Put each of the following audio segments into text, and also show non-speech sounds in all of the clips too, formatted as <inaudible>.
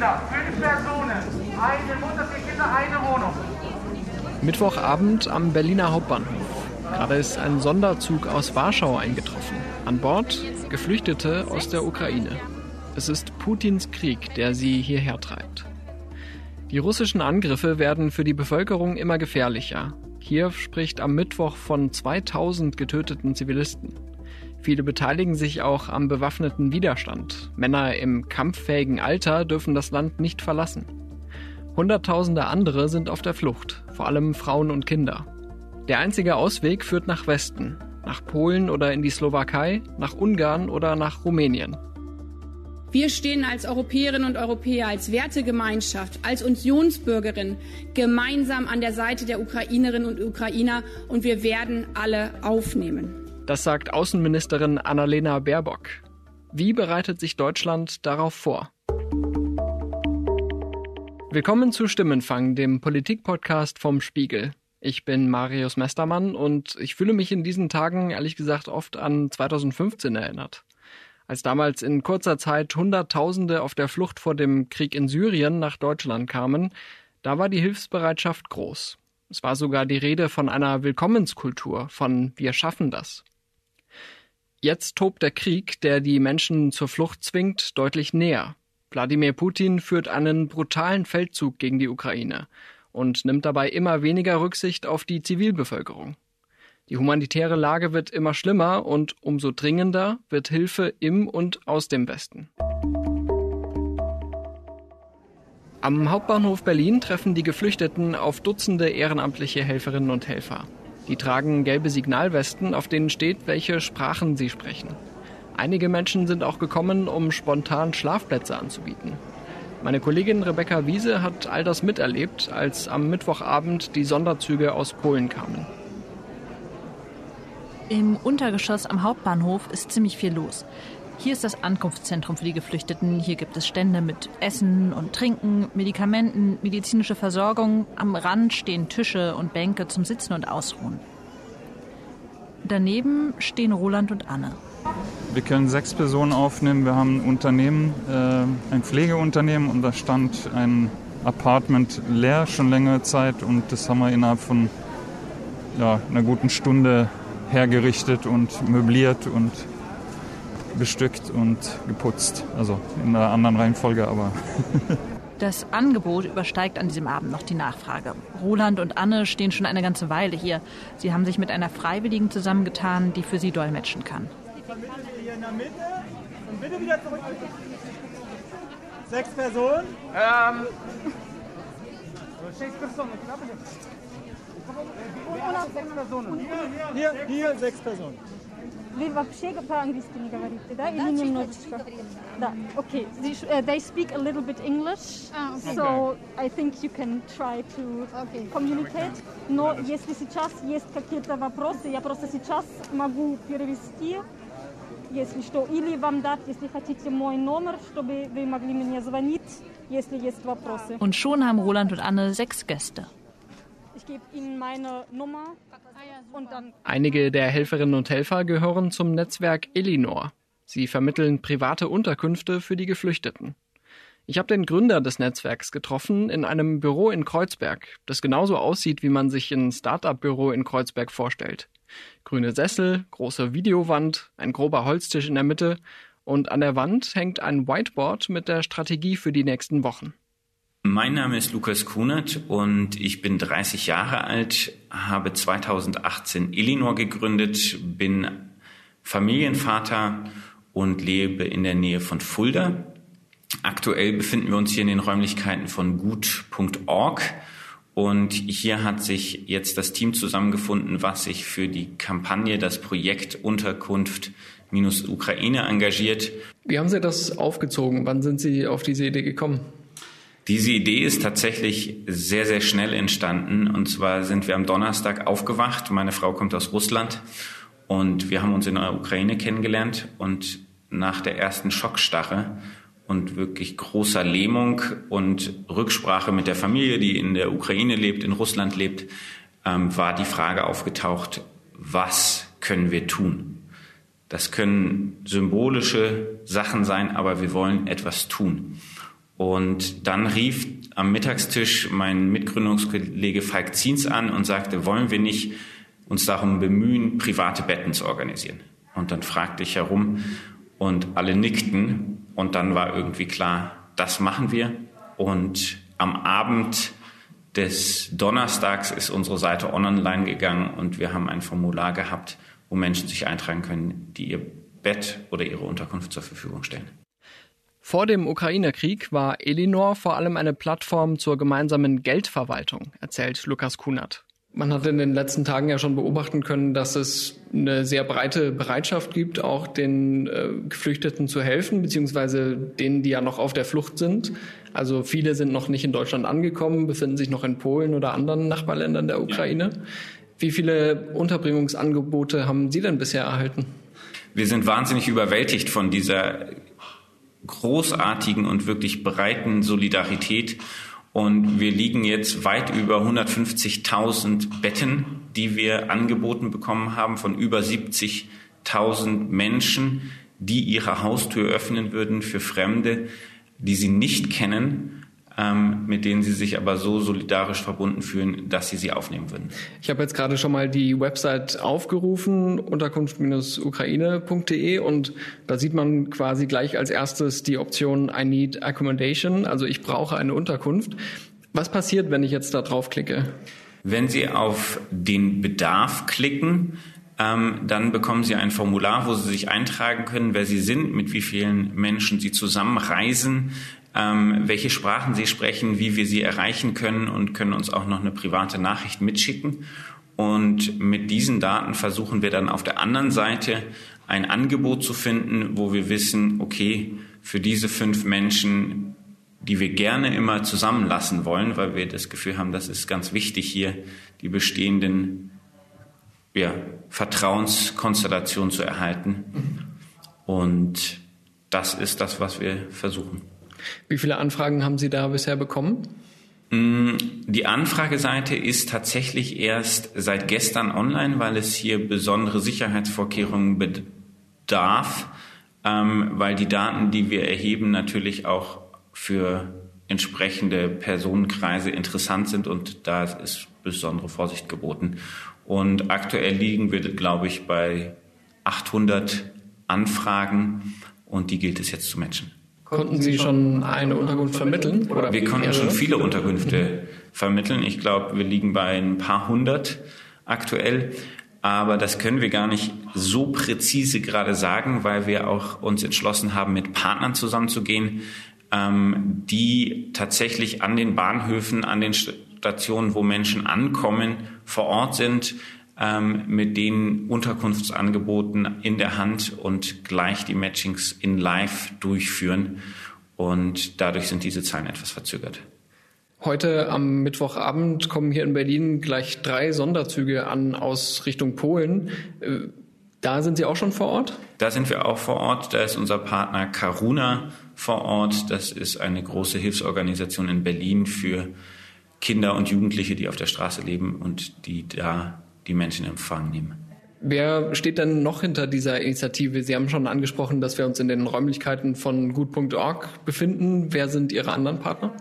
Kinder, fünf Personen, eine Mutter, vier Kinder, eine Wohnung. Mittwochabend am Berliner Hauptbahnhof. Gerade ist ein Sonderzug aus Warschau eingetroffen. An Bord Geflüchtete aus der Ukraine. Es ist Putins Krieg, der sie hierher treibt. Die russischen Angriffe werden für die Bevölkerung immer gefährlicher. Kiew spricht am Mittwoch von 2000 getöteten Zivilisten. Viele beteiligen sich auch am bewaffneten Widerstand. Männer im kampffähigen Alter dürfen das Land nicht verlassen. Hunderttausende andere sind auf der Flucht, vor allem Frauen und Kinder. Der einzige Ausweg führt nach Westen, nach Polen oder in die Slowakei, nach Ungarn oder nach Rumänien. Wir stehen als Europäerinnen und Europäer, als Wertegemeinschaft, als Unionsbürgerin gemeinsam an der Seite der Ukrainerinnen und Ukrainer und wir werden alle aufnehmen. Das sagt Außenministerin Annalena Baerbock. Wie bereitet sich Deutschland darauf vor? Willkommen zu Stimmenfang, dem Politikpodcast vom Spiegel. Ich bin Marius Mestermann und ich fühle mich in diesen Tagen ehrlich gesagt oft an 2015 erinnert. Als damals in kurzer Zeit Hunderttausende auf der Flucht vor dem Krieg in Syrien nach Deutschland kamen, da war die Hilfsbereitschaft groß. Es war sogar die Rede von einer Willkommenskultur, von Wir schaffen das. Jetzt tobt der Krieg, der die Menschen zur Flucht zwingt, deutlich näher. Wladimir Putin führt einen brutalen Feldzug gegen die Ukraine und nimmt dabei immer weniger Rücksicht auf die Zivilbevölkerung. Die humanitäre Lage wird immer schlimmer und umso dringender wird Hilfe im und aus dem Westen. Am Hauptbahnhof Berlin treffen die Geflüchteten auf Dutzende ehrenamtliche Helferinnen und Helfer. Die tragen gelbe Signalwesten, auf denen steht, welche Sprachen sie sprechen. Einige Menschen sind auch gekommen, um spontan Schlafplätze anzubieten. Meine Kollegin Rebecca Wiese hat all das miterlebt, als am Mittwochabend die Sonderzüge aus Polen kamen. Im Untergeschoss am Hauptbahnhof ist ziemlich viel los. Hier ist das Ankunftszentrum für die Geflüchteten. Hier gibt es Stände mit Essen und Trinken, Medikamenten, medizinische Versorgung. Am Rand stehen Tische und Bänke zum Sitzen und Ausruhen. Daneben stehen Roland und Anne. Wir können sechs Personen aufnehmen. Wir haben ein Unternehmen, äh, ein Pflegeunternehmen und da stand ein Apartment leer schon längere Zeit und das haben wir innerhalb von ja, einer guten Stunde hergerichtet und möbliert und bestückt und geputzt. Also in einer anderen Reihenfolge, aber. <laughs> Das Angebot übersteigt an diesem Abend noch die Nachfrage. Roland und Anne stehen schon eine ganze Weile hier. Sie haben sich mit einer Freiwilligen zusammengetan, die für sie dolmetschen kann. Hier in der Mitte und bitte wieder zurück. Sechs Personen. Ähm. Sechs Personen, Hier, hier sechs Personen. Вы вообще по-английски не говорите, да? Или немножечко? Да, окей. Okay. They speak a little bit English, ah, okay. so I think you can try to okay. communicate. Но если сейчас есть какие-то вопросы, я просто сейчас могу перевести, если что. Или вам дать, если хотите, мой номер, чтобы вы могли мне звонить, если есть вопросы. Und schon haben Roland und Anne sechs Gäste. Ich gebe Ihnen meine Nummer. Und dann Einige der Helferinnen und Helfer gehören zum Netzwerk Elinor. Sie vermitteln private Unterkünfte für die Geflüchteten. Ich habe den Gründer des Netzwerks getroffen in einem Büro in Kreuzberg, das genauso aussieht, wie man sich ein Start-up-Büro in Kreuzberg vorstellt. Grüne Sessel, große Videowand, ein grober Holztisch in der Mitte und an der Wand hängt ein Whiteboard mit der Strategie für die nächsten Wochen. Mein Name ist Lukas Kunert und ich bin 30 Jahre alt, habe 2018 Elinor gegründet, bin Familienvater und lebe in der Nähe von Fulda. Aktuell befinden wir uns hier in den Räumlichkeiten von gut.org und hier hat sich jetzt das Team zusammengefunden, was sich für die Kampagne, das Projekt Unterkunft minus Ukraine engagiert. Wie haben Sie das aufgezogen? Wann sind Sie auf diese Idee gekommen? Diese Idee ist tatsächlich sehr, sehr schnell entstanden. Und zwar sind wir am Donnerstag aufgewacht. Meine Frau kommt aus Russland und wir haben uns in der Ukraine kennengelernt. Und nach der ersten Schockstarre und wirklich großer Lähmung und Rücksprache mit der Familie, die in der Ukraine lebt, in Russland lebt, ähm, war die Frage aufgetaucht, was können wir tun? Das können symbolische Sachen sein, aber wir wollen etwas tun. Und dann rief am Mittagstisch mein Mitgründungskollege Falk Ziens an und sagte, wollen wir nicht uns darum bemühen, private Betten zu organisieren? Und dann fragte ich herum und alle nickten und dann war irgendwie klar, das machen wir. Und am Abend des Donnerstags ist unsere Seite online gegangen und wir haben ein Formular gehabt, wo Menschen sich eintragen können, die ihr Bett oder ihre Unterkunft zur Verfügung stellen. Vor dem Ukraine-Krieg war Elinor vor allem eine Plattform zur gemeinsamen Geldverwaltung, erzählt Lukas Kunert. Man hat in den letzten Tagen ja schon beobachten können, dass es eine sehr breite Bereitschaft gibt, auch den äh, Geflüchteten zu helfen, beziehungsweise denen, die ja noch auf der Flucht sind. Also viele sind noch nicht in Deutschland angekommen, befinden sich noch in Polen oder anderen Nachbarländern der Ukraine. Ja. Wie viele Unterbringungsangebote haben Sie denn bisher erhalten? Wir sind wahnsinnig überwältigt von dieser großartigen und wirklich breiten Solidarität. Und wir liegen jetzt weit über 150.000 Betten, die wir angeboten bekommen haben von über 70.000 Menschen, die ihre Haustür öffnen würden für Fremde, die sie nicht kennen ähm, mit denen sie sich aber so solidarisch verbunden fühlen, dass sie sie aufnehmen würden. Ich habe jetzt gerade schon mal die Website aufgerufen, unterkunft-ukraine.de und da sieht man quasi gleich als erstes die Option I need accommodation, also ich brauche eine Unterkunft. Was passiert, wenn ich jetzt da draufklicke? Wenn Sie auf den Bedarf klicken, ähm, dann bekommen Sie ein Formular, wo Sie sich eintragen können, wer Sie sind, mit wie vielen Menschen Sie zusammenreisen, ähm, welche Sprachen sie sprechen, wie wir sie erreichen können und können uns auch noch eine private Nachricht mitschicken. Und mit diesen Daten versuchen wir dann auf der anderen Seite ein Angebot zu finden, wo wir wissen, okay, für diese fünf Menschen, die wir gerne immer zusammenlassen wollen, weil wir das Gefühl haben, das ist ganz wichtig hier, die bestehenden ja, Vertrauenskonstellationen zu erhalten. Und das ist das, was wir versuchen. Wie viele Anfragen haben Sie da bisher bekommen? Mm, die Anfrageseite ist tatsächlich erst seit gestern online, weil es hier besondere Sicherheitsvorkehrungen bedarf, ähm, weil die Daten, die wir erheben, natürlich auch für entsprechende Personenkreise interessant sind und da ist besondere Vorsicht geboten. Und aktuell liegen wir, glaube ich, bei 800 Anfragen und die gilt es jetzt zu matchen. Konnten Sie schon eine Unterkunft vermitteln? Oder wir konnten schon viele Unterkünfte vermitteln. Ich glaube, wir liegen bei ein paar hundert aktuell. Aber das können wir gar nicht so präzise gerade sagen, weil wir auch uns entschlossen haben, mit Partnern zusammenzugehen, ähm, die tatsächlich an den Bahnhöfen, an den Stationen, wo Menschen ankommen, vor Ort sind, ähm, mit den Unterkunftsangeboten in der Hand und gleich die Matchings in Live durchführen. Und dadurch sind diese Zahlen etwas verzögert. Heute am Mittwochabend kommen hier in Berlin gleich drei Sonderzüge an aus Richtung Polen. Äh, da sind Sie auch schon vor Ort? Da sind wir auch vor Ort. Da ist unser Partner Karuna vor Ort. Das ist eine große Hilfsorganisation in Berlin für Kinder und Jugendliche, die auf der Straße leben und die da die Menschen in Empfang nehmen. Wer steht denn noch hinter dieser Initiative? Sie haben schon angesprochen, dass wir uns in den Räumlichkeiten von gut.org befinden. Wer sind Ihre anderen Partner?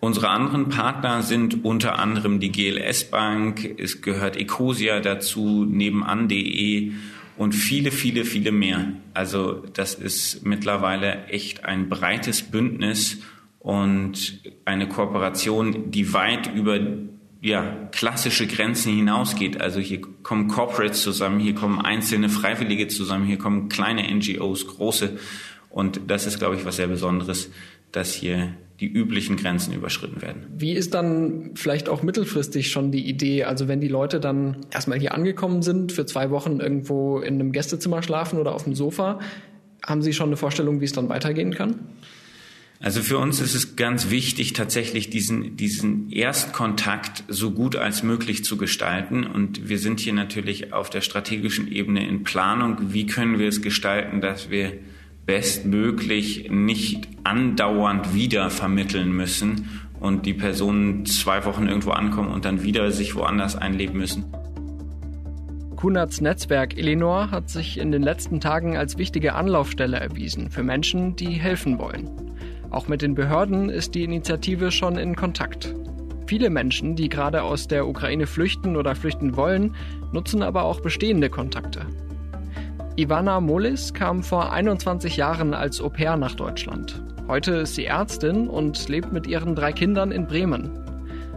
Unsere anderen Partner sind unter anderem die GLS Bank, es gehört Ecosia dazu, nebenan.de und viele, viele, viele mehr. Also das ist mittlerweile echt ein breites Bündnis und eine Kooperation, die weit über ja, klassische Grenzen hinausgeht. Also hier kommen Corporates zusammen, hier kommen einzelne Freiwillige zusammen, hier kommen kleine NGOs, große. Und das ist, glaube ich, was sehr Besonderes, dass hier die üblichen Grenzen überschritten werden. Wie ist dann vielleicht auch mittelfristig schon die Idee? Also wenn die Leute dann erstmal hier angekommen sind, für zwei Wochen irgendwo in einem Gästezimmer schlafen oder auf dem Sofa, haben Sie schon eine Vorstellung, wie es dann weitergehen kann? Also für uns ist es ganz wichtig, tatsächlich diesen, diesen Erstkontakt so gut als möglich zu gestalten. Und wir sind hier natürlich auf der strategischen Ebene in Planung. Wie können wir es gestalten, dass wir bestmöglich nicht andauernd wieder vermitteln müssen und die Personen zwei Wochen irgendwo ankommen und dann wieder sich woanders einleben müssen. Kunats Netzwerk Elinor hat sich in den letzten Tagen als wichtige Anlaufstelle erwiesen für Menschen, die helfen wollen. Auch mit den Behörden ist die Initiative schon in Kontakt. Viele Menschen, die gerade aus der Ukraine flüchten oder flüchten wollen, nutzen aber auch bestehende Kontakte. Ivana Molis kam vor 21 Jahren als Au pair nach Deutschland. Heute ist sie Ärztin und lebt mit ihren drei Kindern in Bremen.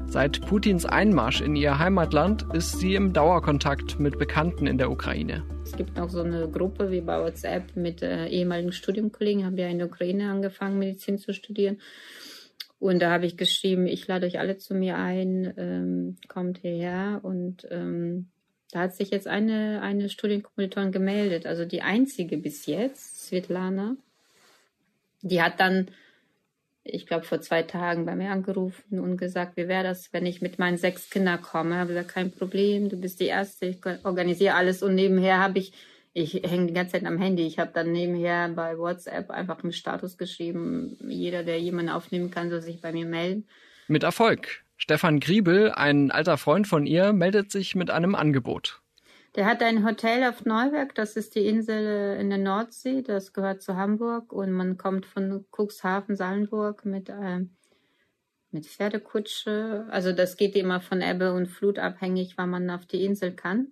Seit Putins Einmarsch in ihr Heimatland ist sie im Dauerkontakt mit Bekannten in der Ukraine. Es gibt noch so eine Gruppe wie bei WhatsApp mit äh, ehemaligen Studienkollegen, haben ja in der Ukraine angefangen, Medizin zu studieren. Und da habe ich geschrieben, ich lade euch alle zu mir ein, ähm, kommt hierher und ähm, da hat sich jetzt eine, eine Studienkommilitonin gemeldet, also die einzige bis jetzt, Svetlana. Die hat dann, ich glaube, vor zwei Tagen bei mir angerufen und gesagt, wie wäre das, wenn ich mit meinen sechs Kindern komme? Ich habe gesagt, kein Problem, du bist die Erste, ich organisiere alles und nebenher habe ich, ich hänge die ganze Zeit am Handy. Ich habe dann nebenher bei WhatsApp einfach einen Status geschrieben, jeder, der jemanden aufnehmen kann, soll sich bei mir melden. Mit Erfolg. Stefan Griebel, ein alter Freund von ihr, meldet sich mit einem Angebot. Der hat ein Hotel auf Neuwerk, das ist die Insel in der Nordsee, das gehört zu Hamburg und man kommt von Cuxhaven, Sallenburg mit, äh, mit Pferdekutsche. Also das geht immer von Ebbe und Flut abhängig, wann man auf die Insel kann.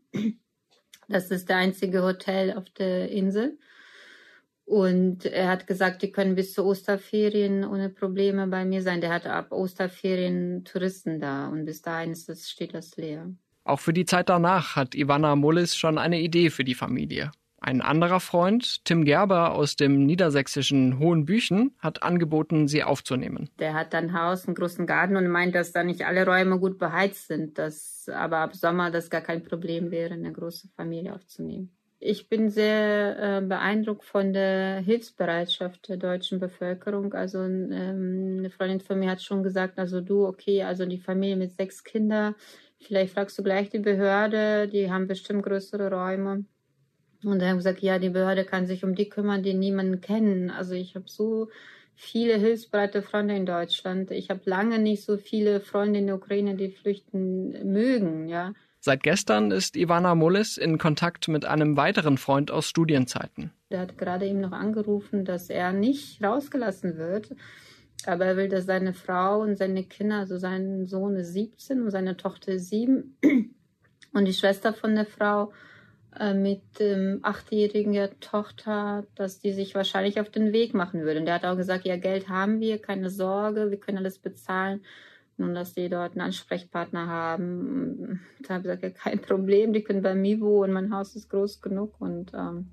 Das ist der einzige Hotel auf der Insel. Und er hat gesagt, die können bis zu Osterferien ohne Probleme bei mir sein. Der hat ab Osterferien Touristen da und bis dahin ist das, steht das leer. Auch für die Zeit danach hat Ivana Mullis schon eine Idee für die Familie. Ein anderer Freund, Tim Gerber aus dem niedersächsischen Hohenbüchen, hat angeboten, sie aufzunehmen. Der hat ein Haus, einen großen Garten und meint, dass da nicht alle Räume gut beheizt sind, dass aber ab Sommer das gar kein Problem wäre, eine große Familie aufzunehmen. Ich bin sehr äh, beeindruckt von der Hilfsbereitschaft der deutschen Bevölkerung. Also ähm, eine Freundin von mir hat schon gesagt, also du, okay, also die Familie mit sechs Kindern, vielleicht fragst du gleich die Behörde, die haben bestimmt größere Räume. Und er hat gesagt, ja, die Behörde kann sich um die kümmern, die niemanden kennen. Also ich habe so viele hilfsbereite Freunde in Deutschland. Ich habe lange nicht so viele Freunde in der Ukraine, die flüchten mögen, ja. Seit gestern ist Ivana Mullis in Kontakt mit einem weiteren Freund aus Studienzeiten. Der hat gerade ihm noch angerufen, dass er nicht rausgelassen wird. Aber er will, dass seine Frau und seine Kinder, also sein Sohn ist 17 und seine Tochter ist 7 und die Schwester von der Frau äh, mit ähm, achtjährigen Tochter, dass die sich wahrscheinlich auf den Weg machen würde. Und der hat auch gesagt, ja, Geld haben wir, keine Sorge, wir können alles bezahlen. Nun, dass die dort einen Ansprechpartner haben. Da habe ich gesagt, ja, kein Problem, die können bei mir wohnen, mein Haus ist groß genug und ähm,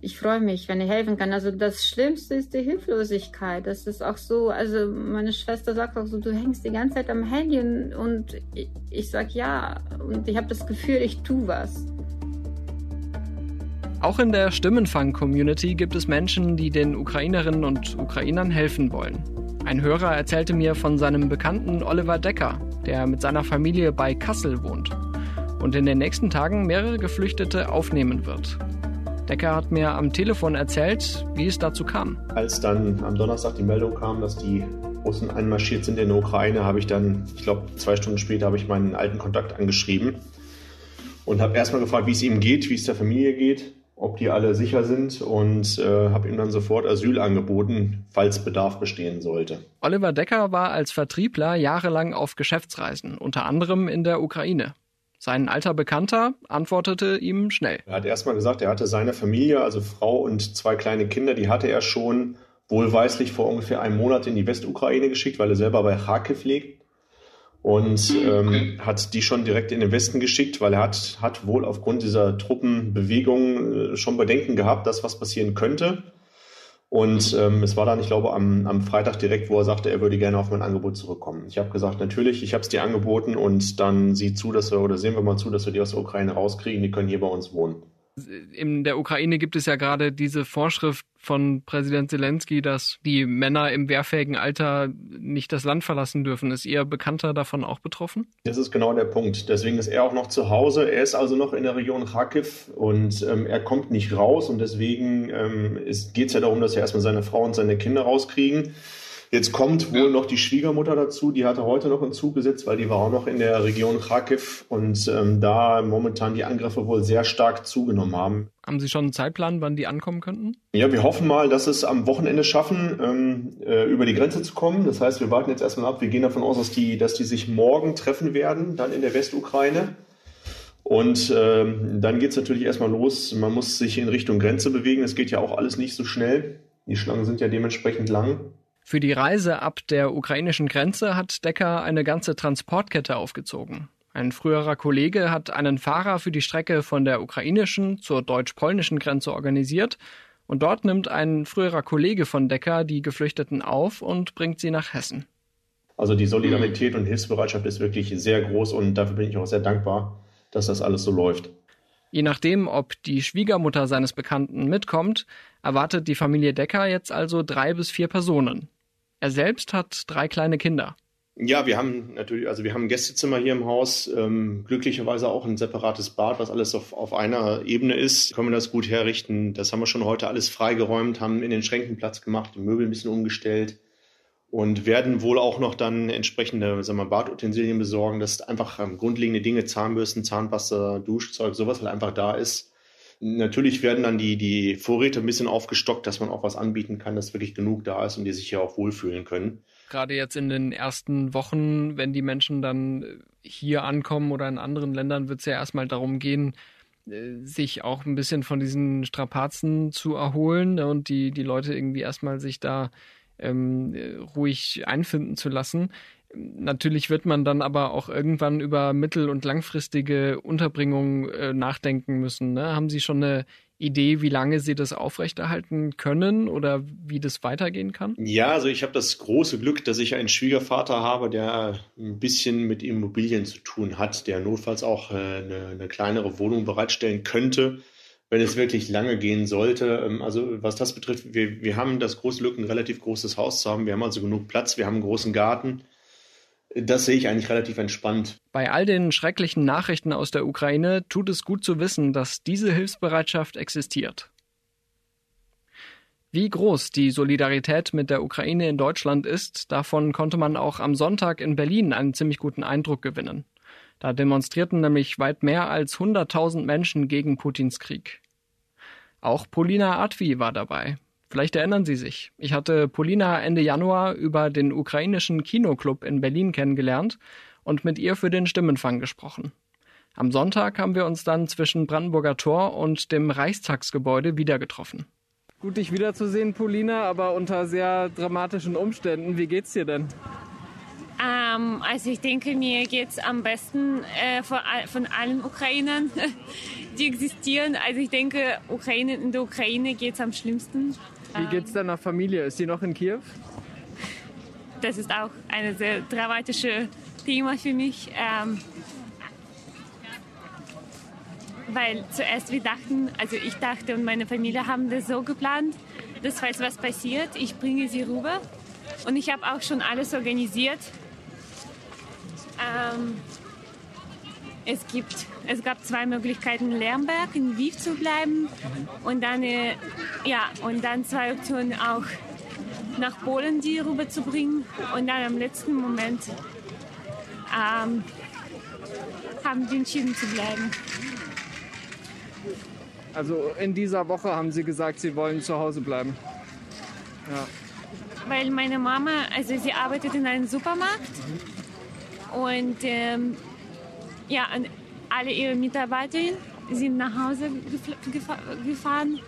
ich freue mich, wenn ich helfen kann. Also das Schlimmste ist die Hilflosigkeit. Das ist auch so, also meine Schwester sagt auch so, du hängst die ganze Zeit am Handy und ich, ich sage ja und ich habe das Gefühl, ich tue was. Auch in der Stimmenfang-Community gibt es Menschen, die den Ukrainerinnen und Ukrainern helfen wollen. Ein Hörer erzählte mir von seinem Bekannten Oliver Decker, der mit seiner Familie bei Kassel wohnt und in den nächsten Tagen mehrere Geflüchtete aufnehmen wird. Decker hat mir am Telefon erzählt, wie es dazu kam. Als dann am Donnerstag die Meldung kam, dass die Russen einmarschiert sind in der Ukraine, habe ich dann, ich glaube, zwei Stunden später habe ich meinen alten Kontakt angeschrieben und habe erstmal gefragt, wie es ihm geht, wie es der Familie geht ob die alle sicher sind und äh, habe ihm dann sofort Asyl angeboten, falls Bedarf bestehen sollte. Oliver Decker war als Vertriebler jahrelang auf Geschäftsreisen, unter anderem in der Ukraine. Sein alter Bekannter antwortete ihm schnell. Er hat erstmal gesagt, er hatte seine Familie, also Frau und zwei kleine Kinder, die hatte er schon wohlweislich vor ungefähr einem Monat in die Westukraine geschickt, weil er selber bei Kharkiv liegt und ähm, hat die schon direkt in den Westen geschickt, weil er hat, hat wohl aufgrund dieser Truppenbewegung äh, schon Bedenken gehabt, dass was passieren könnte. Und ähm, es war dann, ich glaube, am, am Freitag direkt, wo er sagte, er würde gerne auf mein Angebot zurückkommen. Ich habe gesagt, natürlich, ich habe es dir angeboten und dann sieh zu, dass wir, oder sehen wir mal zu, dass wir die aus der Ukraine rauskriegen, die können hier bei uns wohnen in der Ukraine gibt es ja gerade diese Vorschrift von Präsident Zelensky, dass die Männer im wehrfähigen Alter nicht das Land verlassen dürfen. Ist Ihr Bekannter davon auch betroffen? Das ist genau der Punkt. Deswegen ist er auch noch zu Hause. Er ist also noch in der Region Kharkiv und ähm, er kommt nicht raus. Und deswegen ähm, geht es ja darum, dass er erstmal seine Frau und seine Kinder rauskriegen. Jetzt kommt wohl noch die Schwiegermutter dazu, die hatte heute noch einen Zug gesetzt, weil die war auch noch in der Region Kharkiv und ähm, da momentan die Angriffe wohl sehr stark zugenommen haben. Haben Sie schon einen Zeitplan, wann die ankommen könnten? Ja, wir hoffen mal, dass es am Wochenende schaffen, ähm, äh, über die Grenze zu kommen. Das heißt, wir warten jetzt erstmal ab. Wir gehen davon aus, dass die, dass die sich morgen treffen werden, dann in der Westukraine. Und ähm, dann geht es natürlich erstmal los. Man muss sich in Richtung Grenze bewegen. Es geht ja auch alles nicht so schnell. Die Schlangen sind ja dementsprechend lang. Für die Reise ab der ukrainischen Grenze hat Decker eine ganze Transportkette aufgezogen. Ein früherer Kollege hat einen Fahrer für die Strecke von der ukrainischen zur deutsch-polnischen Grenze organisiert und dort nimmt ein früherer Kollege von Decker die Geflüchteten auf und bringt sie nach Hessen. Also die Solidarität und Hilfsbereitschaft ist wirklich sehr groß und dafür bin ich auch sehr dankbar, dass das alles so läuft. Je nachdem, ob die Schwiegermutter seines Bekannten mitkommt, erwartet die Familie Decker jetzt also drei bis vier Personen. Er selbst hat drei kleine Kinder. Ja, wir haben natürlich, also wir haben ein Gästezimmer hier im Haus, ähm, glücklicherweise auch ein separates Bad, was alles auf, auf einer Ebene ist. Können wir das gut herrichten. Das haben wir schon heute alles freigeräumt, haben in den Schränken Platz gemacht, die Möbel ein bisschen umgestellt und werden wohl auch noch dann entsprechende sagen wir, Badutensilien besorgen, dass einfach ähm, grundlegende Dinge, Zahnbürsten, Zahnpasta, Duschzeug, sowas halt einfach da ist. Natürlich werden dann die, die Vorräte ein bisschen aufgestockt, dass man auch was anbieten kann, dass wirklich genug da ist und die sich hier auch wohlfühlen können. Gerade jetzt in den ersten Wochen, wenn die Menschen dann hier ankommen oder in anderen Ländern, wird es ja erstmal darum gehen, äh, sich auch ein bisschen von diesen Strapazen zu erholen ne, und die, die Leute irgendwie erstmal sich da ähm, ruhig einfinden zu lassen. Natürlich wird man dann aber auch irgendwann über mittel- und langfristige Unterbringung äh, nachdenken müssen. Ne? Haben Sie schon eine Idee, wie lange Sie das aufrechterhalten können oder wie das weitergehen kann? Ja, also ich habe das große Glück, dass ich einen Schwiegervater habe, der ein bisschen mit Immobilien zu tun hat, der notfalls auch äh, eine, eine kleinere Wohnung bereitstellen könnte wenn es wirklich lange gehen sollte. Ähm, also was das betrifft, wir, wir haben das große Glück, ein relativ großes Haus zu haben. Wir haben also genug Platz, wir haben einen großen Garten. Das sehe ich eigentlich relativ entspannt. Bei all den schrecklichen Nachrichten aus der Ukraine tut es gut zu wissen, dass diese Hilfsbereitschaft existiert. Wie groß die Solidarität mit der Ukraine in Deutschland ist, davon konnte man auch am Sonntag in Berlin einen ziemlich guten Eindruck gewinnen. Da demonstrierten nämlich weit mehr als 100.000 Menschen gegen Putins Krieg. Auch Polina Advi war dabei. Vielleicht erinnern Sie sich. Ich hatte Polina Ende Januar über den ukrainischen Kinoclub in Berlin kennengelernt und mit ihr für den Stimmenfang gesprochen. Am Sonntag haben wir uns dann zwischen Brandenburger Tor und dem Reichstagsgebäude wieder getroffen. Gut, dich wiederzusehen, Polina, aber unter sehr dramatischen Umständen. Wie geht's dir denn? Ähm, also ich denke, mir geht es am besten äh, von, von, allen Ukrainern, <laughs> die existieren. Also ich denke, Ukraine, in der Ukraine geht es am schlimmsten. Wie geht es deiner Familie? Ist sie noch in Kiew? Das ist auch ein sehr dramatisches Thema für mich. Ähm, weil zuerst wir dachten, also ich dachte und meine Familie haben das so geplant, dass falls was passiert, ich bringe sie rüber. Und ich habe auch schon alles organisiert, ähm, es, gibt, es gab zwei Möglichkeiten, Lernberg, in Lviv zu bleiben und dann, äh, ja, und dann zwei Optionen auch nach Polen die rüberzubringen und dann am letzten Moment ähm, haben die entschieden zu bleiben. Also in dieser Woche haben Sie gesagt, Sie wollen zu Hause bleiben. Ja. Weil meine Mama, also sie arbeitet in einem Supermarkt. Mhm und ähm, ja, alle ihre Mitarbeiter sind nach Hause gefahren.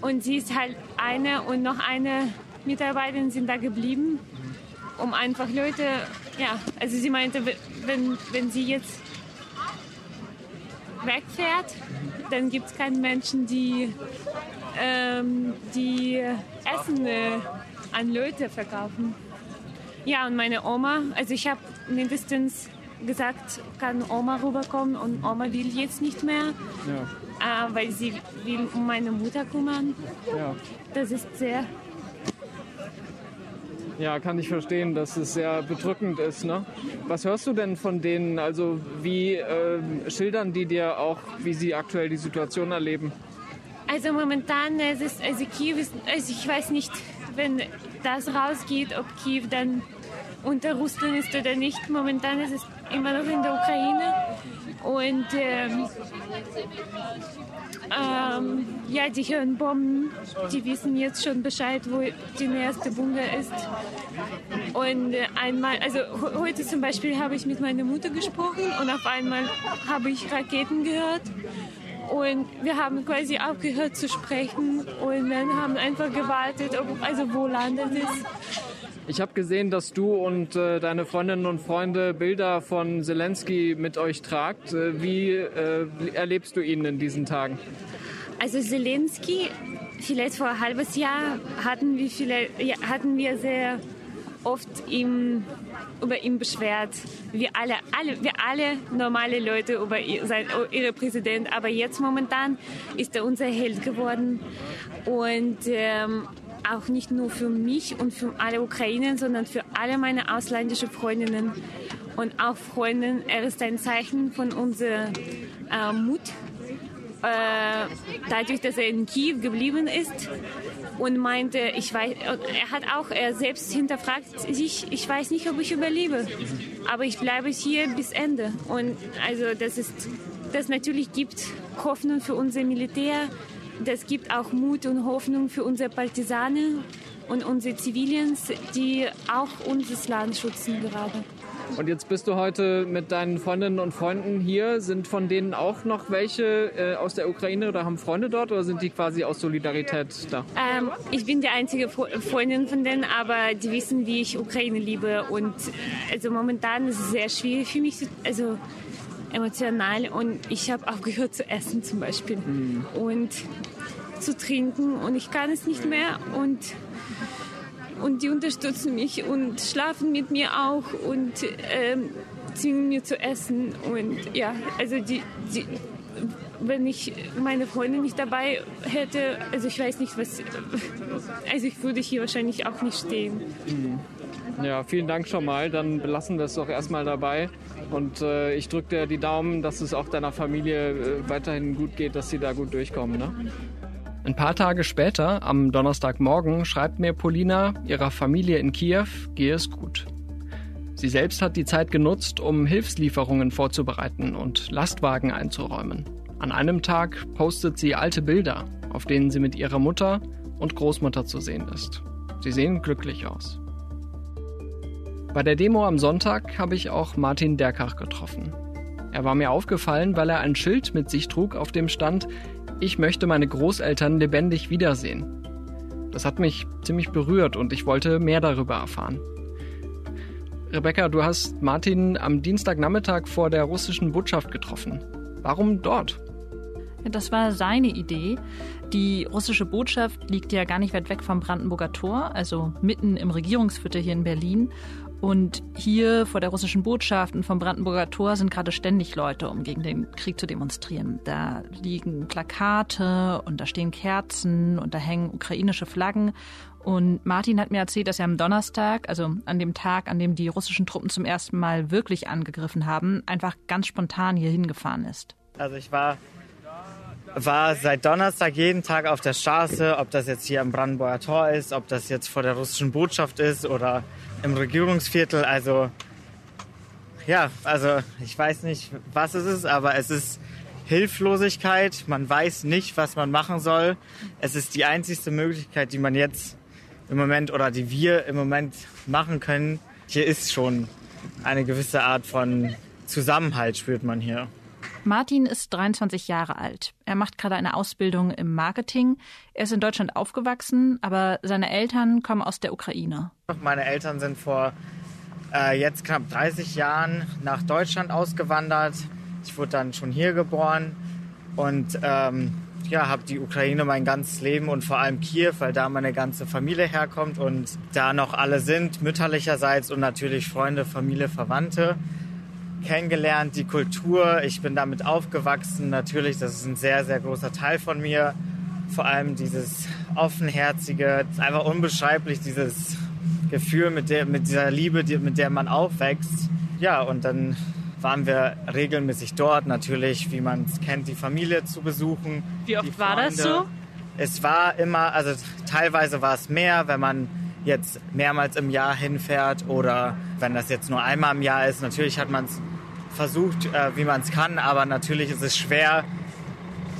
Und sie ist halt eine und noch eine Mitarbeiterin sind da geblieben, um einfach Leute, ja, also sie meinte, wenn, wenn sie jetzt wegfährt, dann gibt es keinen Menschen, die, ähm, die Essen äh, an Leute verkaufen. Ja, und meine Oma, also ich habe mindestens gesagt, kann Oma rüberkommen und Oma will jetzt nicht mehr, ja. äh, weil sie will um meine Mutter kümmern. Ja. Das ist sehr... Ja, kann ich verstehen, dass es sehr bedrückend ist. Ne? Was hörst du denn von denen? Also wie äh, schildern die dir auch, wie sie aktuell die Situation erleben? Also momentan, es ist, also Kiew ist, also ich weiß nicht, wenn das rausgeht, ob Kiew dann unter Russland ist oder nicht. Momentan ist es immer noch in der Ukraine. Und ähm, ähm, ja, die hören Bomben. Die wissen jetzt schon Bescheid, wo die nächste Bunker ist. Und einmal, also heute zum Beispiel habe ich mit meiner Mutter gesprochen und auf einmal habe ich Raketen gehört. Und wir haben quasi aufgehört zu sprechen und dann haben einfach gewartet, ob, also wo landet es. Ich habe gesehen, dass du und äh, deine Freundinnen und Freunde Bilder von Zelensky mit euch tragt. Äh, wie äh, erlebst du ihn in diesen Tagen? Also Zelensky, vielleicht vor ein halbes Jahr hatten wir, viele, ja, hatten wir sehr oft ihm, über ihn beschwert. Wir alle, alle, wir alle normale Leute über sein, ihre Präsident. Aber jetzt momentan ist er unser Held geworden. Und ähm, auch nicht nur für mich und für alle Ukrainer, sondern für alle meine ausländischen Freundinnen und auch Freundinnen. Er ist ein Zeichen von unserer äh, Mut, äh, dadurch, dass er in Kiew geblieben ist und meinte, ich weiß, er hat auch, er selbst hinterfragt sich, ich weiß nicht, ob ich überlebe, aber ich bleibe hier bis Ende. Und also das ist, das natürlich gibt Hoffnung für unser Militär, das gibt auch Mut und Hoffnung für unsere Partisanen und unsere Civilians, die auch unser Land schützen gerade. Und jetzt bist du heute mit deinen Freundinnen und Freunden hier. Sind von denen auch noch welche äh, aus der Ukraine oder haben Freunde dort oder sind die quasi aus Solidarität da? Ähm, ich bin die einzige Freundin von denen, aber die wissen, wie ich Ukraine liebe. Und also momentan ist es sehr schwierig für mich, also emotional. Und ich habe aufgehört zu essen zum Beispiel mhm. und zu trinken. Und ich kann es nicht mehr. Und und die unterstützen mich und schlafen mit mir auch und ähm, zwingen mir zu essen. Und ja, also die, die, wenn ich meine Freundin nicht dabei hätte, also ich weiß nicht, was, also ich würde hier wahrscheinlich auch nicht stehen. Mhm. Ja, vielen Dank schon mal. Dann belassen wir es doch erstmal dabei. Und äh, ich drücke dir die Daumen, dass es auch deiner Familie äh, weiterhin gut geht, dass sie da gut durchkommen. Ne? Ein paar Tage später, am Donnerstagmorgen, schreibt mir Polina, ihrer Familie in Kiew gehe es gut. Sie selbst hat die Zeit genutzt, um Hilfslieferungen vorzubereiten und Lastwagen einzuräumen. An einem Tag postet sie alte Bilder, auf denen sie mit ihrer Mutter und Großmutter zu sehen ist. Sie sehen glücklich aus. Bei der Demo am Sonntag habe ich auch Martin Derkach getroffen. Er war mir aufgefallen, weil er ein Schild mit sich trug, auf dem stand, ich möchte meine Großeltern lebendig wiedersehen. Das hat mich ziemlich berührt und ich wollte mehr darüber erfahren. Rebecca, du hast Martin am Dienstagnachmittag vor der russischen Botschaft getroffen. Warum dort? Das war seine Idee. Die russische Botschaft liegt ja gar nicht weit weg vom Brandenburger Tor, also mitten im Regierungsviertel hier in Berlin. Und hier vor der russischen Botschaft und vom Brandenburger Tor sind gerade ständig Leute, um gegen den Krieg zu demonstrieren. Da liegen Plakate und da stehen Kerzen und da hängen ukrainische Flaggen. Und Martin hat mir erzählt, dass er am Donnerstag, also an dem Tag, an dem die russischen Truppen zum ersten Mal wirklich angegriffen haben, einfach ganz spontan hier hingefahren ist. Also ich war war seit Donnerstag jeden Tag auf der Straße, ob das jetzt hier am Brandenburger Tor ist, ob das jetzt vor der russischen Botschaft ist oder im Regierungsviertel. Also ja, also ich weiß nicht, was es ist, aber es ist Hilflosigkeit. Man weiß nicht, was man machen soll. Es ist die einzigste Möglichkeit, die man jetzt im Moment oder die wir im Moment machen können. Hier ist schon eine gewisse Art von Zusammenhalt, spürt man hier. Martin ist 23 Jahre alt. Er macht gerade eine Ausbildung im Marketing. Er ist in Deutschland aufgewachsen, aber seine Eltern kommen aus der Ukraine. Meine Eltern sind vor äh, jetzt knapp 30 Jahren nach Deutschland ausgewandert. Ich wurde dann schon hier geboren und ähm, ja, habe die Ukraine mein ganzes Leben und vor allem Kiew, weil da meine ganze Familie herkommt und da noch alle sind, mütterlicherseits und natürlich Freunde, Familie, Verwandte kennengelernt, die Kultur. Ich bin damit aufgewachsen. Natürlich, das ist ein sehr, sehr großer Teil von mir. Vor allem dieses offenherzige, einfach unbeschreiblich, dieses Gefühl mit, der, mit dieser Liebe, die, mit der man aufwächst. Ja, und dann waren wir regelmäßig dort, natürlich, wie man es kennt, die Familie zu besuchen. Wie oft war das so? Es war immer, also teilweise war es mehr, wenn man jetzt mehrmals im Jahr hinfährt oder wenn das jetzt nur einmal im Jahr ist. Natürlich hat man es versucht, äh, wie man es kann, aber natürlich ist es schwer,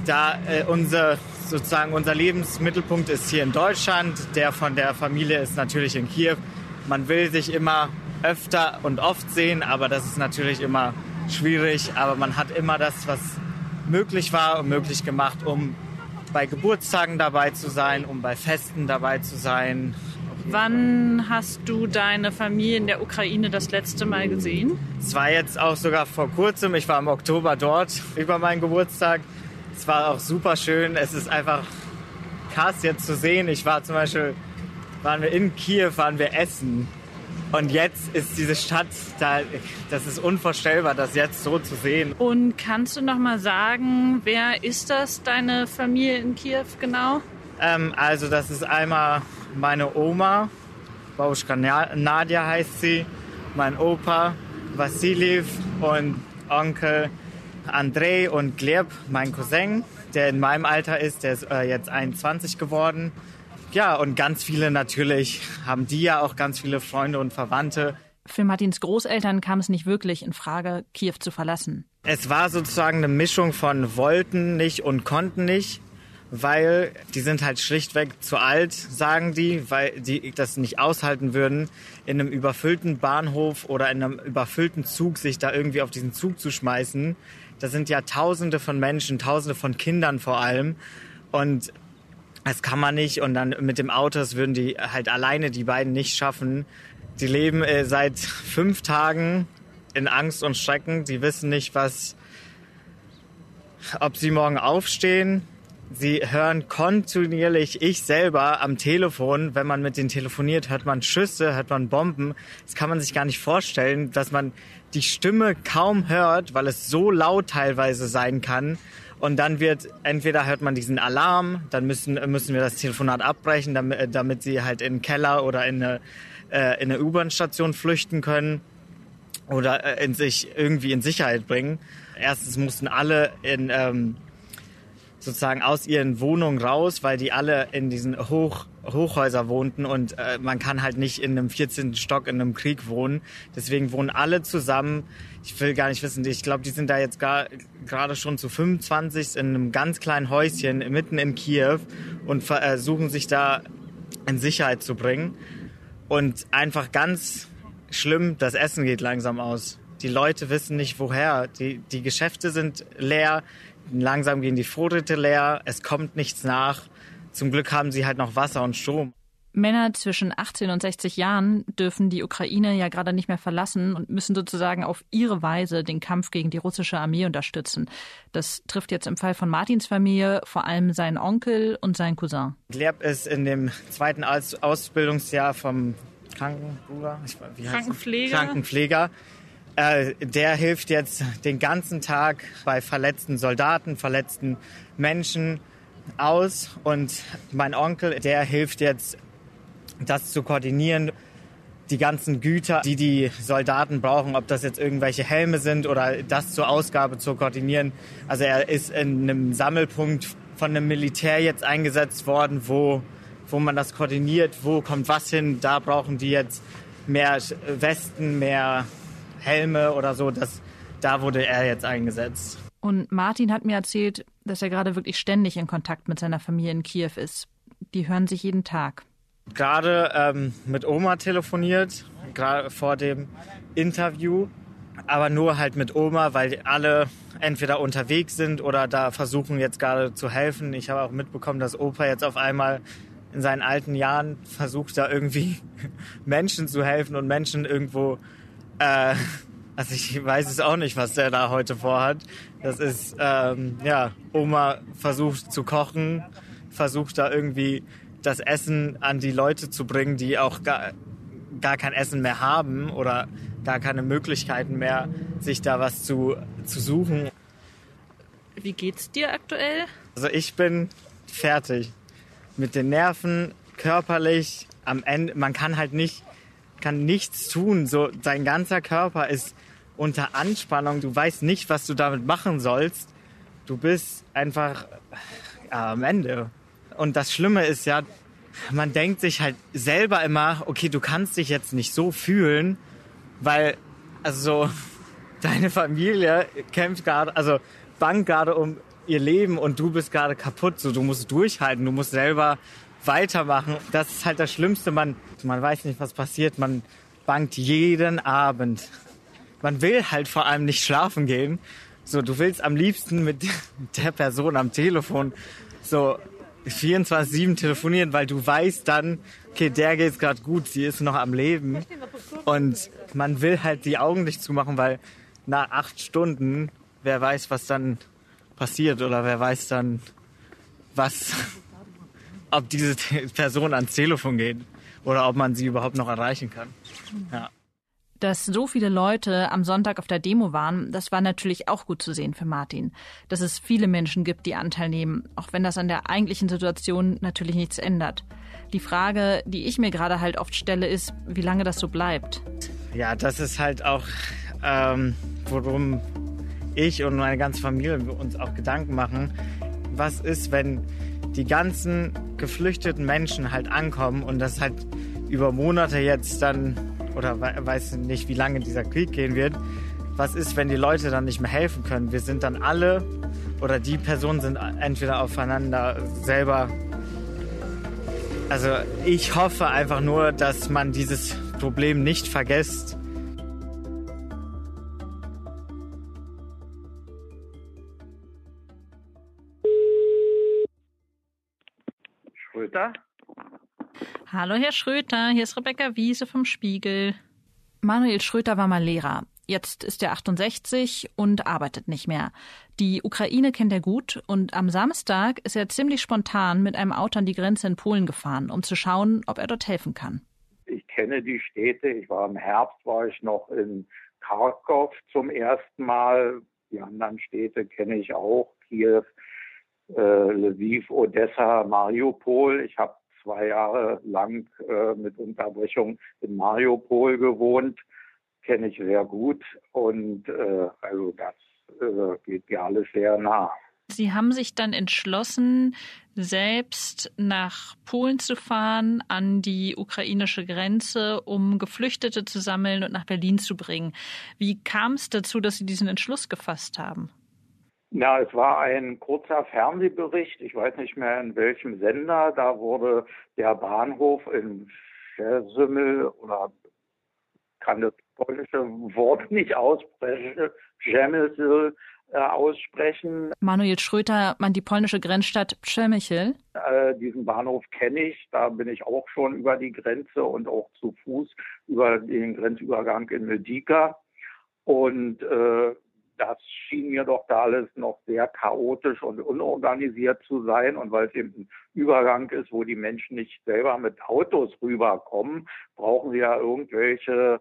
da äh, unser sozusagen unser Lebensmittelpunkt ist hier in Deutschland, der von der Familie ist natürlich in Kiew. Man will sich immer öfter und oft sehen, aber das ist natürlich immer schwierig. Aber man hat immer das, was möglich war und möglich gemacht, um bei Geburtstagen dabei zu sein, um bei Festen dabei zu sein. Wann hast du deine Familie in der Ukraine das letzte Mal gesehen? Es war jetzt auch sogar vor kurzem. Ich war im Oktober dort über meinen Geburtstag. Es war auch super schön. Es ist einfach krass jetzt zu sehen. Ich war zum Beispiel, waren wir in Kiew, waren wir essen. Und jetzt ist diese Stadt, da, das ist unvorstellbar, das jetzt so zu sehen. Und kannst du noch mal sagen, wer ist das, deine Familie in Kiew genau? Ähm, also das ist einmal meine Oma, Bauschka Nadia heißt sie, mein Opa Vassiliev und Onkel Andrei und Gleb, mein Cousin, der in meinem Alter ist, der ist äh, jetzt 21 geworden. Ja, und ganz viele natürlich haben die ja auch ganz viele Freunde und Verwandte. Für Martins Großeltern kam es nicht wirklich in Frage, Kiew zu verlassen. Es war sozusagen eine Mischung von wollten nicht und konnten nicht, weil die sind halt schlichtweg zu alt, sagen die, weil die das nicht aushalten würden, in einem überfüllten Bahnhof oder in einem überfüllten Zug sich da irgendwie auf diesen Zug zu schmeißen. Da sind ja Tausende von Menschen, Tausende von Kindern vor allem. Und das kann man nicht. Und dann mit dem Auto, das würden die halt alleine die beiden nicht schaffen. Die leben äh, seit fünf Tagen in Angst und Schrecken. Die wissen nicht, was, ob sie morgen aufstehen. Sie hören kontinuierlich, ich selber am Telefon, wenn man mit denen telefoniert, hört man Schüsse, hört man Bomben. Das kann man sich gar nicht vorstellen, dass man die Stimme kaum hört, weil es so laut teilweise sein kann. Und dann wird, entweder hört man diesen Alarm, dann müssen, müssen wir das Telefonat abbrechen, damit, damit sie halt in den Keller oder in eine, äh, in eine U-Bahn-Station flüchten können oder äh, in sich irgendwie in Sicherheit bringen. Erstens mussten alle in, ähm, sozusagen aus ihren Wohnungen raus, weil die alle in diesen Hoch, Hochhäuser wohnten und äh, man kann halt nicht in einem 14. Stock in einem Krieg wohnen. Deswegen wohnen alle zusammen. Ich will gar nicht wissen, ich glaube, die sind da jetzt gerade schon zu 25 in einem ganz kleinen Häuschen mitten in Kiew und versuchen sich da in Sicherheit zu bringen. Und einfach ganz schlimm, das Essen geht langsam aus. Die Leute wissen nicht woher. Die, die Geschäfte sind leer. Langsam gehen die Vorräte leer. Es kommt nichts nach. Zum Glück haben sie halt noch Wasser und Strom. Männer zwischen 18 und 60 Jahren dürfen die Ukraine ja gerade nicht mehr verlassen und müssen sozusagen auf ihre Weise den Kampf gegen die russische Armee unterstützen. Das trifft jetzt im Fall von Martins Familie vor allem seinen Onkel und seinen Cousin. Gleb ist in dem zweiten Ausbildungsjahr vom Krankenbruder, Krankenpfleger. Krankenpfleger. Äh, der hilft jetzt den ganzen Tag bei verletzten Soldaten, verletzten Menschen aus. Und mein Onkel, der hilft jetzt das zu koordinieren, die ganzen Güter, die die Soldaten brauchen, ob das jetzt irgendwelche Helme sind oder das zur Ausgabe zu koordinieren. Also er ist in einem Sammelpunkt von einem Militär jetzt eingesetzt worden, wo, wo man das koordiniert, wo kommt was hin, da brauchen die jetzt mehr Westen, mehr Helme oder so. Das, da wurde er jetzt eingesetzt. Und Martin hat mir erzählt, dass er gerade wirklich ständig in Kontakt mit seiner Familie in Kiew ist. Die hören sich jeden Tag gerade ähm, mit Oma telefoniert, gerade vor dem Interview, aber nur halt mit Oma, weil alle entweder unterwegs sind oder da versuchen jetzt gerade zu helfen. Ich habe auch mitbekommen, dass Opa jetzt auf einmal in seinen alten Jahren versucht, da irgendwie <laughs> Menschen zu helfen und Menschen irgendwo, äh, also ich weiß es auch nicht, was der da heute vorhat. Das ist, ähm, ja, Oma versucht zu kochen, versucht da irgendwie das Essen an die Leute zu bringen, die auch gar, gar kein Essen mehr haben oder gar keine Möglichkeiten mehr, sich da was zu, zu suchen. Wie geht's dir aktuell? Also ich bin fertig. Mit den Nerven, körperlich, am Ende, man kann halt nicht, kann nichts tun. So, dein ganzer Körper ist unter Anspannung. Du weißt nicht, was du damit machen sollst. Du bist einfach ja, am Ende. Und das Schlimme ist ja, man denkt sich halt selber immer, okay, du kannst dich jetzt nicht so fühlen, weil, also, <laughs> deine Familie kämpft gerade, also bangt gerade um ihr Leben und du bist gerade kaputt, so, du musst durchhalten, du musst selber weitermachen. Das ist halt das Schlimmste, man, man weiß nicht, was passiert, man bangt jeden Abend. Man will halt vor allem nicht schlafen gehen. So, du willst am liebsten mit <laughs> der Person am Telefon so 24-7 telefonieren, weil du weißt dann, okay, der geht's gerade gut, sie ist noch am Leben. Und man will halt die Augen nicht zumachen, weil nach acht Stunden, wer weiß, was dann passiert oder wer weiß dann, was, ob diese <laughs> Person ans Telefon geht oder ob man sie überhaupt noch erreichen kann. Ja. Dass so viele Leute am Sonntag auf der Demo waren, das war natürlich auch gut zu sehen für Martin. Dass es viele Menschen gibt, die Anteil nehmen, auch wenn das an der eigentlichen Situation natürlich nichts ändert. Die Frage, die ich mir gerade halt oft stelle, ist, wie lange das so bleibt. Ja, das ist halt auch, ähm, worum ich und meine ganze Familie uns auch Gedanken machen. Was ist, wenn die ganzen geflüchteten Menschen halt ankommen und das halt über Monate jetzt dann oder weiß nicht, wie lange dieser Krieg gehen wird. Was ist, wenn die Leute dann nicht mehr helfen können? Wir sind dann alle oder die Personen sind entweder aufeinander selber. Also ich hoffe einfach nur, dass man dieses Problem nicht vergisst. Schröter? Hallo, Herr Schröter, hier ist Rebecca Wiese vom Spiegel. Manuel Schröter war mal Lehrer. Jetzt ist er 68 und arbeitet nicht mehr. Die Ukraine kennt er gut und am Samstag ist er ziemlich spontan mit einem Auto an die Grenze in Polen gefahren, um zu schauen, ob er dort helfen kann. Ich kenne die Städte. Ich war im Herbst war ich noch in Kharkov zum ersten Mal. Die anderen Städte kenne ich auch. Kiew, äh, Lviv, Odessa, Mariupol. Ich habe zwei Jahre lang äh, mit Unterbrechung in Mariupol gewohnt, kenne ich sehr gut und äh, also das äh, geht mir alles sehr nah. Sie haben sich dann entschlossen, selbst nach Polen zu fahren, an die ukrainische Grenze, um Geflüchtete zu sammeln und nach Berlin zu bringen. Wie kam es dazu, dass Sie diesen Entschluss gefasst haben? Na, es war ein kurzer Fernsehbericht, ich weiß nicht mehr in welchem Sender, da wurde der Bahnhof in Schersümmel oder kann das polnische Wort nicht aussprechen, Przemysl äh, aussprechen. Manuel Schröter, man die polnische Grenzstadt Przemysl. Äh, diesen Bahnhof kenne ich, da bin ich auch schon über die Grenze und auch zu Fuß über den Grenzübergang in Medika. Und äh, das schien mir doch da alles noch sehr chaotisch und unorganisiert zu sein. Und weil es eben ein Übergang ist, wo die Menschen nicht selber mit Autos rüberkommen, brauchen sie ja irgendwelche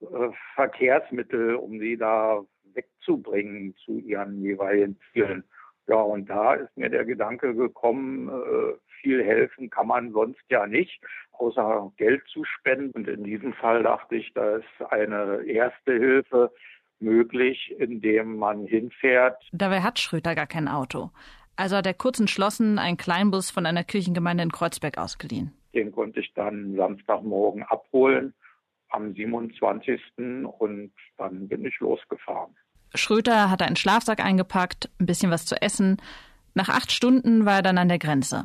äh, Verkehrsmittel, um sie da wegzubringen zu ihren jeweiligen Zielen. Ja, und da ist mir der Gedanke gekommen, äh, viel helfen kann man sonst ja nicht, außer Geld zu spenden. Und in diesem Fall dachte ich, da ist eine erste Hilfe, möglich, indem man hinfährt. Dabei hat Schröter gar kein Auto. Also hat er kurz entschlossen einen Kleinbus von einer Kirchengemeinde in Kreuzberg ausgeliehen. Den konnte ich dann Samstagmorgen abholen am 27. und dann bin ich losgefahren. Schröter hatte einen Schlafsack eingepackt, ein bisschen was zu essen. Nach acht Stunden war er dann an der Grenze.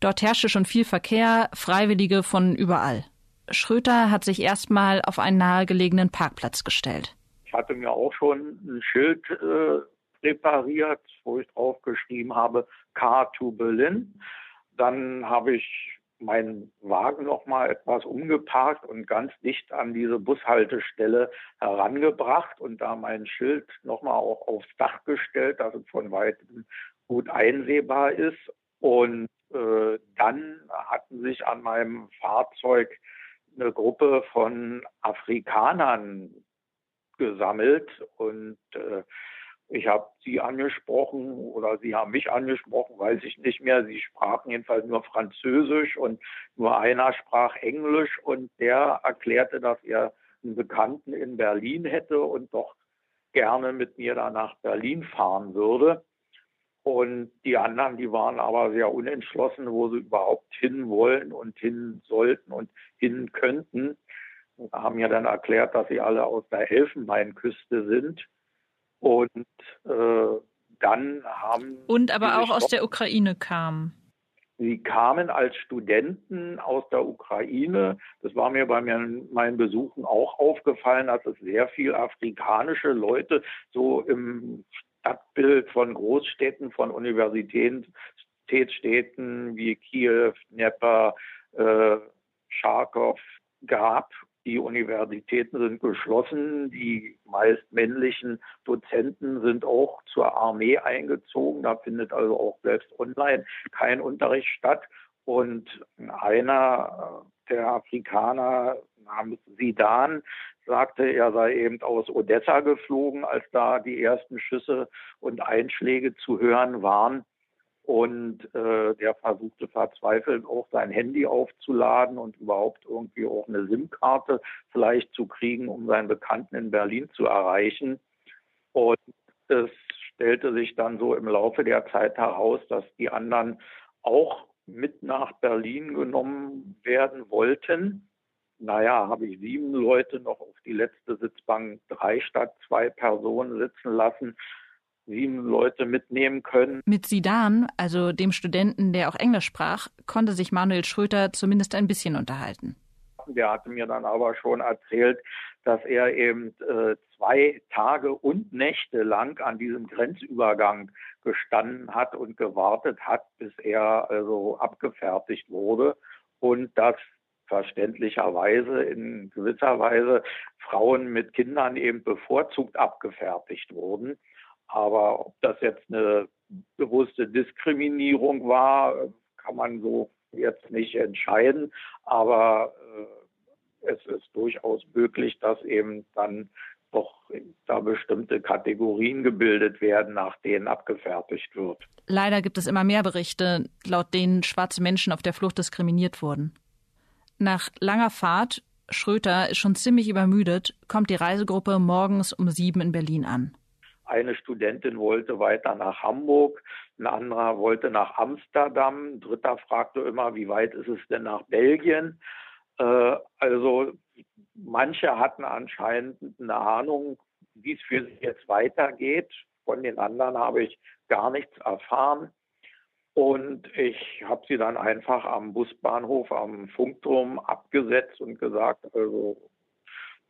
Dort herrschte schon viel Verkehr, Freiwillige von überall. Schröter hat sich erstmal auf einen nahegelegenen Parkplatz gestellt. Ich hatte mir auch schon ein Schild äh, präpariert, wo ich drauf geschrieben habe, Car to Berlin. Dann habe ich meinen Wagen noch mal etwas umgeparkt und ganz dicht an diese Bushaltestelle herangebracht und da mein Schild noch mal auch aufs Dach gestellt, dass es von weitem gut einsehbar ist. Und äh, dann hatten sich an meinem Fahrzeug eine Gruppe von Afrikanern gesammelt und äh, ich habe sie angesprochen oder sie haben mich angesprochen, weiß ich nicht mehr. Sie sprachen jedenfalls nur Französisch und nur einer sprach Englisch und der erklärte, dass er einen Bekannten in Berlin hätte und doch gerne mit mir da nach Berlin fahren würde. Und die anderen, die waren aber sehr unentschlossen, wo sie überhaupt hin wollen und hin sollten und hin könnten. Haben ja dann erklärt, dass sie alle aus der Elfenbeinküste sind. Und äh, dann haben. Und aber auch aus der Ukraine kamen. Sie kamen als Studenten aus der Ukraine. Das war mir bei meinen Besuchen auch aufgefallen, dass es sehr viel afrikanische Leute so im Stadtbild von Großstädten, von Universitätsstädten wie Kiew, Dnepr, äh, Charkow gab die Universitäten sind geschlossen. Die meist männlichen Dozenten sind auch zur Armee eingezogen. Da findet also auch selbst online kein Unterricht statt. Und einer der Afrikaner namens Sidan sagte, er sei eben aus Odessa geflogen, als da die ersten Schüsse und Einschläge zu hören waren und äh, der versuchte verzweifelt auch sein Handy aufzuladen und überhaupt irgendwie auch eine SIM-Karte vielleicht zu kriegen, um seinen Bekannten in Berlin zu erreichen. Und es stellte sich dann so im Laufe der Zeit heraus, dass die anderen auch mit nach Berlin genommen werden wollten. Naja, habe ich sieben Leute noch auf die letzte Sitzbank drei statt zwei Personen sitzen lassen sieben Leute mitnehmen können. Mit Sidan, also dem Studenten, der auch Englisch sprach, konnte sich Manuel Schröter zumindest ein bisschen unterhalten. Der hatte mir dann aber schon erzählt, dass er eben äh, zwei Tage und Nächte lang an diesem Grenzübergang gestanden hat und gewartet hat, bis er also abgefertigt wurde und dass verständlicherweise in gewisser Weise Frauen mit Kindern eben bevorzugt abgefertigt wurden. Aber ob das jetzt eine bewusste Diskriminierung war, kann man so jetzt nicht entscheiden. Aber äh, es ist durchaus möglich, dass eben dann doch da bestimmte Kategorien gebildet werden, nach denen abgefertigt wird. Leider gibt es immer mehr Berichte, laut denen schwarze Menschen auf der Flucht diskriminiert wurden. Nach langer Fahrt, Schröter ist schon ziemlich übermüdet, kommt die Reisegruppe morgens um sieben in Berlin an. Eine Studentin wollte weiter nach Hamburg, ein anderer wollte nach Amsterdam, ein dritter fragte immer, wie weit ist es denn nach Belgien? Äh, also manche hatten anscheinend eine Ahnung, wie es für sie jetzt weitergeht. Von den anderen habe ich gar nichts erfahren. Und ich habe sie dann einfach am Busbahnhof, am Funkturm abgesetzt und gesagt, also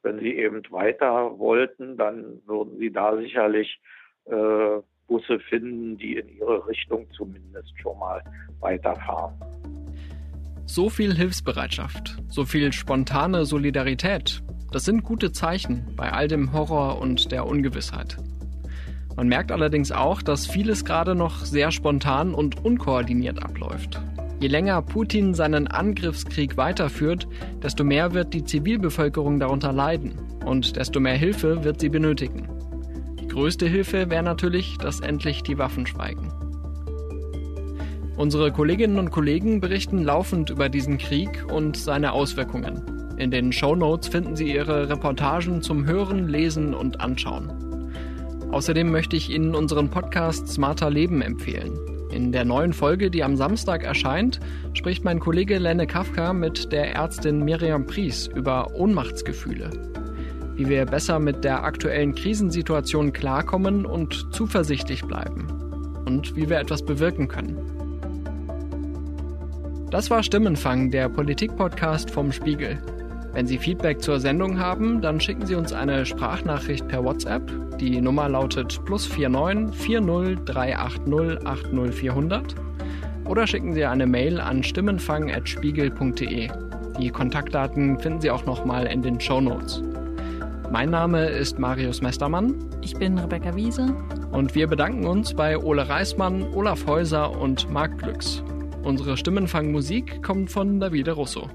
wenn sie eben weiter wollten, dann würden sie da sicherlich äh, Busse finden, die in ihre Richtung zumindest schon mal weiterfahren. So viel Hilfsbereitschaft, so viel spontane Solidarität, das sind gute Zeichen bei all dem Horror und der Ungewissheit. Man merkt allerdings auch, dass vieles gerade noch sehr spontan und unkoordiniert abläuft. Je länger Putin seinen Angriffskrieg weiterführt, desto mehr wird die Zivilbevölkerung darunter leiden und desto mehr Hilfe wird sie benötigen. Die größte Hilfe wäre natürlich, dass endlich die Waffen schweigen. Unsere Kolleginnen und Kollegen berichten laufend über diesen Krieg und seine Auswirkungen. In den Show Notes finden Sie Ihre Reportagen zum Hören, Lesen und Anschauen. Außerdem möchte ich Ihnen unseren Podcast Smarter Leben empfehlen. In der neuen Folge, die am Samstag erscheint, spricht mein Kollege Lenne Kafka mit der Ärztin Miriam Pries über Ohnmachtsgefühle. Wie wir besser mit der aktuellen Krisensituation klarkommen und zuversichtlich bleiben. Und wie wir etwas bewirken können. Das war Stimmenfang, der Politik-Podcast vom Spiegel. Wenn Sie Feedback zur Sendung haben, dann schicken Sie uns eine Sprachnachricht per WhatsApp. Die Nummer lautet plus 49 40 380 80 400. Oder schicken Sie eine Mail an stimmenfang.spiegel.de. Die Kontaktdaten finden Sie auch nochmal in den Show Notes. Mein Name ist Marius Mestermann. Ich bin Rebecca Wiese. Und wir bedanken uns bei Ole Reismann, Olaf Häuser und Marc Glücks. Unsere Stimmenfangmusik kommt von Davide Russo.